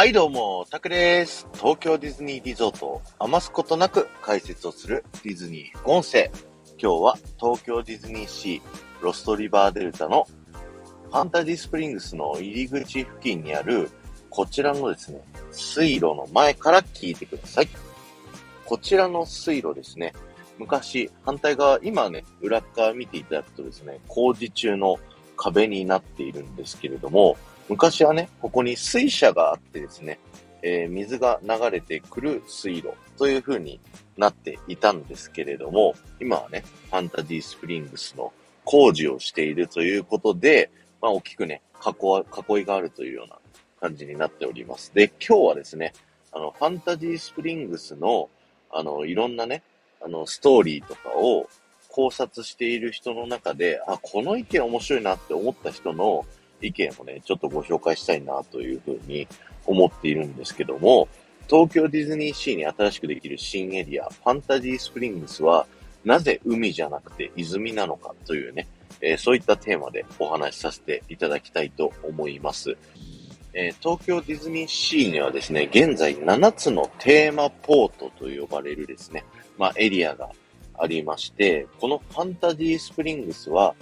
はいどうも、タクです。東京ディズニーリゾートを余すことなく解説をするディズニー音声。今日は東京ディズニーシーロストリバーデルタのファンタジースプリングスの入り口付近にあるこちらのですね、水路の前から聞いてください。こちらの水路ですね、昔、反対側、今ね、裏側見ていただくとですね、工事中の壁になっているんですけれども、昔はね、ここに水車があってですね、えー、水が流れてくる水路という風になっていたんですけれども、今はね、ファンタジースプリングスの工事をしているということで、まあ大きくね、囲いがあるというような感じになっております。で、今日はですね、あの、ファンタジースプリングスの、あの、いろんなね、あの、ストーリーとかを考察している人の中で、あ、この意見面白いなって思った人の意見をね、ちょっとご紹介したいなというふうに思っているんですけども、東京ディズニーシーに新しくできる新エリア、ファンタジースプリングスは、なぜ海じゃなくて泉なのかというね、えー、そういったテーマでお話しさせていただきたいと思います。えー、東京ディズニーシーにはですね、現在7つのテーマポートと呼ばれるですね、まあ、エリアがありまして、このファンタジースプリングスは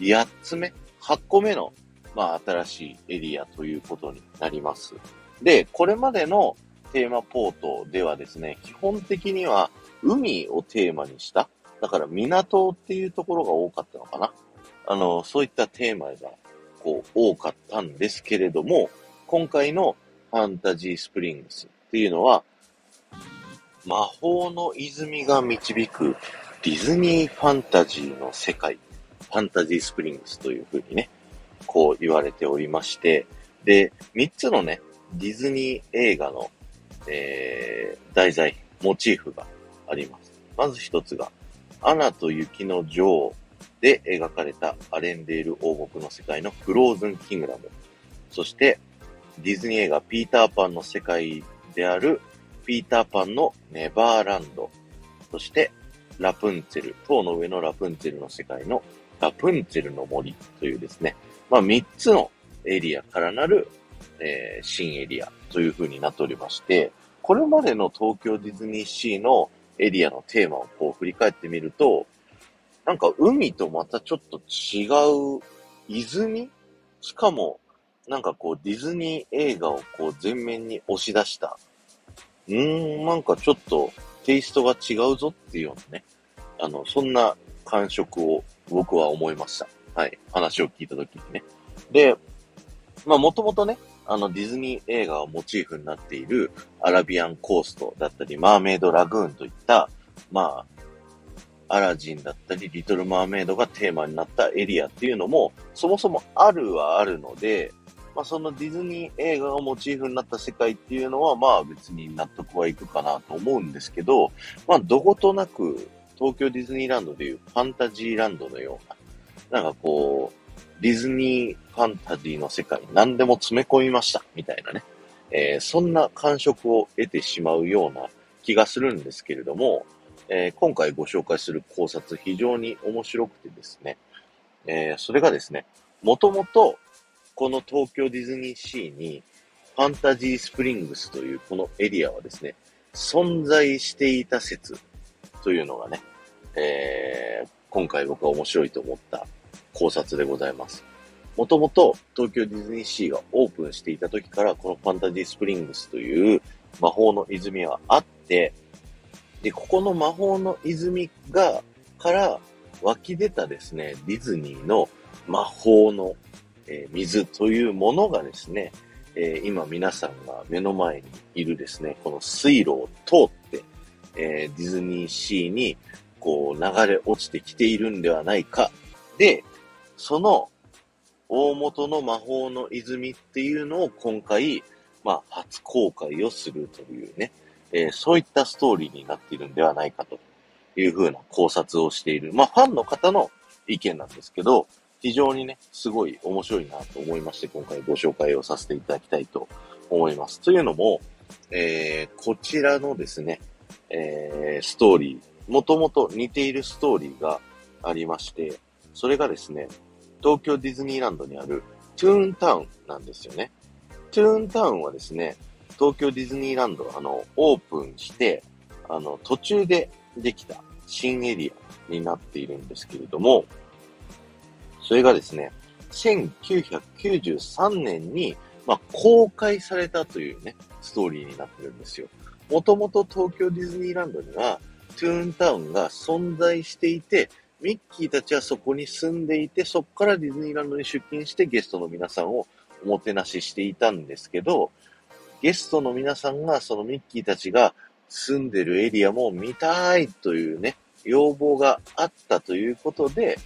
8つ目、8個目のまあ、新しいエリアということになります。で、これまでのテーマポートではですね、基本的には海をテーマにした、だから港っていうところが多かったのかな。あの、そういったテーマがこう多かったんですけれども、今回のファンタジースプリングスっていうのは、魔法の泉が導くディズニーファンタジーの世界、ファンタジースプリングスというふうにね、こう言われておりまして、で、3つのね、ディズニー映画の、えー、題材、モチーフがあります。まず1つが、アナと雪の女王で描かれたアレンデール王国の世界のフローズンキングダム。そして、ディズニー映画ピーターパンの世界であるピーターパンのネバーランド。そして、ラプンツェル、塔の上のラプンツェルの世界のラプンツェルの森というですね、まあ、3つのエリアからなる、えー、新エリアという風になっておりまして、これまでの東京ディズニーシーのエリアのテーマをこう振り返ってみると、なんか海とまたちょっと違う泉しかも、なんかこうディズニー映画をこう前面に押し出した。うーん、なんかちょっとテイストが違うぞっていうようなね。あの、そんな感触を僕は思いました。はい。話を聞いたときにね。で、まあもともとね、あのディズニー映画をモチーフになっているアラビアンコーストだったり、マーメイドラグーンといった、まあ、アラジンだったり、リトル・マーメイドがテーマになったエリアっていうのも、そもそもあるはあるので、まあそのディズニー映画がモチーフになった世界っていうのは、まあ別に納得はいくかなと思うんですけど、まあどことなく東京ディズニーランドでいうファンタジーランドのような、なんかこう、ディズニーファンタジーの世界に何でも詰め込みました、みたいなね。えー、そんな感触を得てしまうような気がするんですけれども、えー、今回ご紹介する考察非常に面白くてですね、えー、それがですね、もともとこの東京ディズニーシーにファンタジースプリングスというこのエリアはですね、存在していた説というのがね、えー、今回僕は面白いと思った考察でございます。もともと東京ディズニーシーがオープンしていた時からこのファンタジースプリングスという魔法の泉はあって、で、ここの魔法の泉が、から湧き出たですね、ディズニーの魔法の、えー、水というものがですね、えー、今皆さんが目の前にいるですね、この水路を通って、えー、ディズニーシーにこう流れ落ちてきているんではないか。で、その大元の魔法の泉っていうのを今回、まあ、初公開をするというね、えー、そういったストーリーになっているんではないかというふうな考察をしている。まあ、ファンの方の意見なんですけど、非常にね、すごい面白いなと思いまして、今回ご紹介をさせていただきたいと思います。というのも、えー、こちらのですね、えー、ストーリー、もともと似ているストーリーがありまして、それがですね、東京ディズニーランドにあるトゥーンタウンなんですよね。トゥーンタウンはですね、東京ディズニーランド、あの、オープンして、あの、途中でできた新エリアになっているんですけれども、それがですね、1993年に、まあ、公開されたというね、ストーリーになってるんですよ。もともと東京ディズニーランドには、トゥーンタウンが存在していて、ミッキーたちはそこに住んでいて、そこからディズニーランドに出勤してゲストの皆さんをおもてなししていたんですけど、ゲストの皆さんがそのミッキーたちが住んでるエリアも見たいというね、要望があったということで、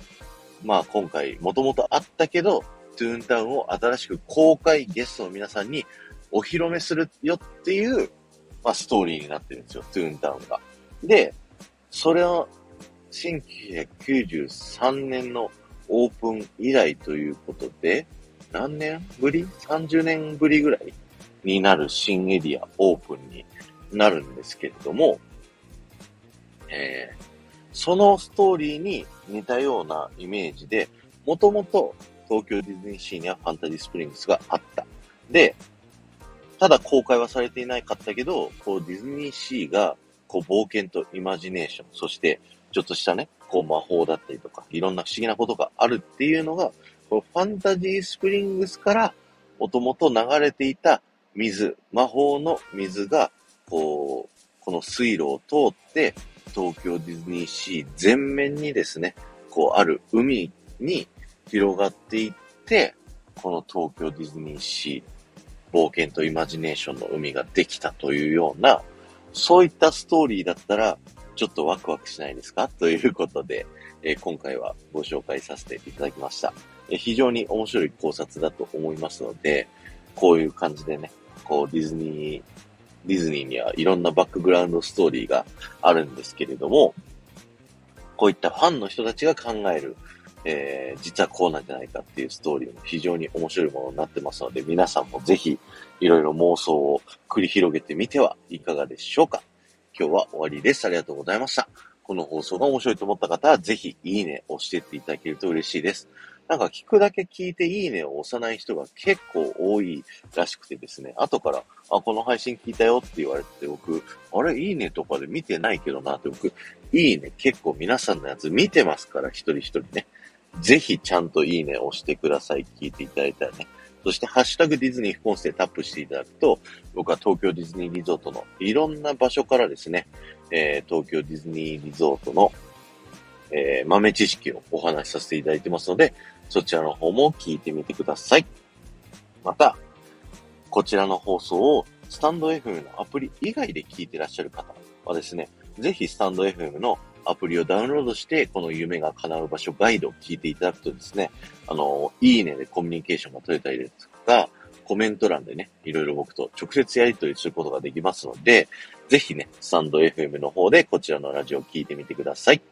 まあ今回もともとあったけど、トゥーンタウンを新しく公開ゲストの皆さんにお披露目するよっていう、まあストーリーになってるんですよ、トゥーンタウンが。で、それは1993年のオープン以来ということで、何年ぶり ?30 年ぶりぐらいになる新エリアオープンになるんですけれども、えー、そのストーリーに似たようなイメージで、もともと東京ディズニーシーにはファンタジースプリングスがあった。で、ただ公開はされていなかったけど、こうディズニーシーがこう冒険とイマジネーション、そしてちょっとしたね、こう魔法だったりとか、いろんな不思議なことがあるっていうのが、このファンタジースプリングスからもともと流れていた水、魔法の水が、こう、この水路を通って、東京ディズニーシー全面にですね、こうある海に広がっていって、この東京ディズニーシー冒険とイマジネーションの海ができたというような、そういったストーリーだったら、ちょっとワクワクしないですか？ということで、えー、今回はご紹介させていただきました、えー、非常に面白い考察だと思いますので、こういう感じでね、こうディズニー、ディズニーにはいろんなバックグラウンドストーリーがあるんですけれども、こういったファンの人たちが考える、えー、実はこうなんじゃないかっていうストーリーも非常に面白いものになってますので、皆さんもぜひいろいろ妄想を繰り広げてみてはいかがでしょうか。今日は終わりです。ありがとうございました。この放送が面白いと思った方は、ぜひいいねを押していっていただけると嬉しいです。なんか聞くだけ聞いていいねを押さない人が結構多いらしくてですね、後から、あ、この配信聞いたよって言われて、僕、あれ、いいねとかで見てないけどなって僕、いいね結構皆さんのやつ見てますから、一人一人ね。ぜひちゃんといいね押してください。聞いていただいたらね。そして、ハッシュタグディズニー副音声タップしていただくと、僕は東京ディズニーリゾートのいろんな場所からですね、えー、東京ディズニーリゾートの、えー、豆知識をお話しさせていただいてますので、そちらの方も聞いてみてください。また、こちらの放送をスタンド FM のアプリ以外で聞いてらっしゃる方はですね、ぜひスタンド FM のアプリをダウンロードして、この夢が叶う場所ガイドを聞いていただくとですね、あの、いいねでコミュニケーションが取れたりですとか、コメント欄でね、いろいろ僕と直接やり取りすることができますので、ぜひね、スタンド FM の方でこちらのラジオを聞いてみてください。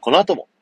この後も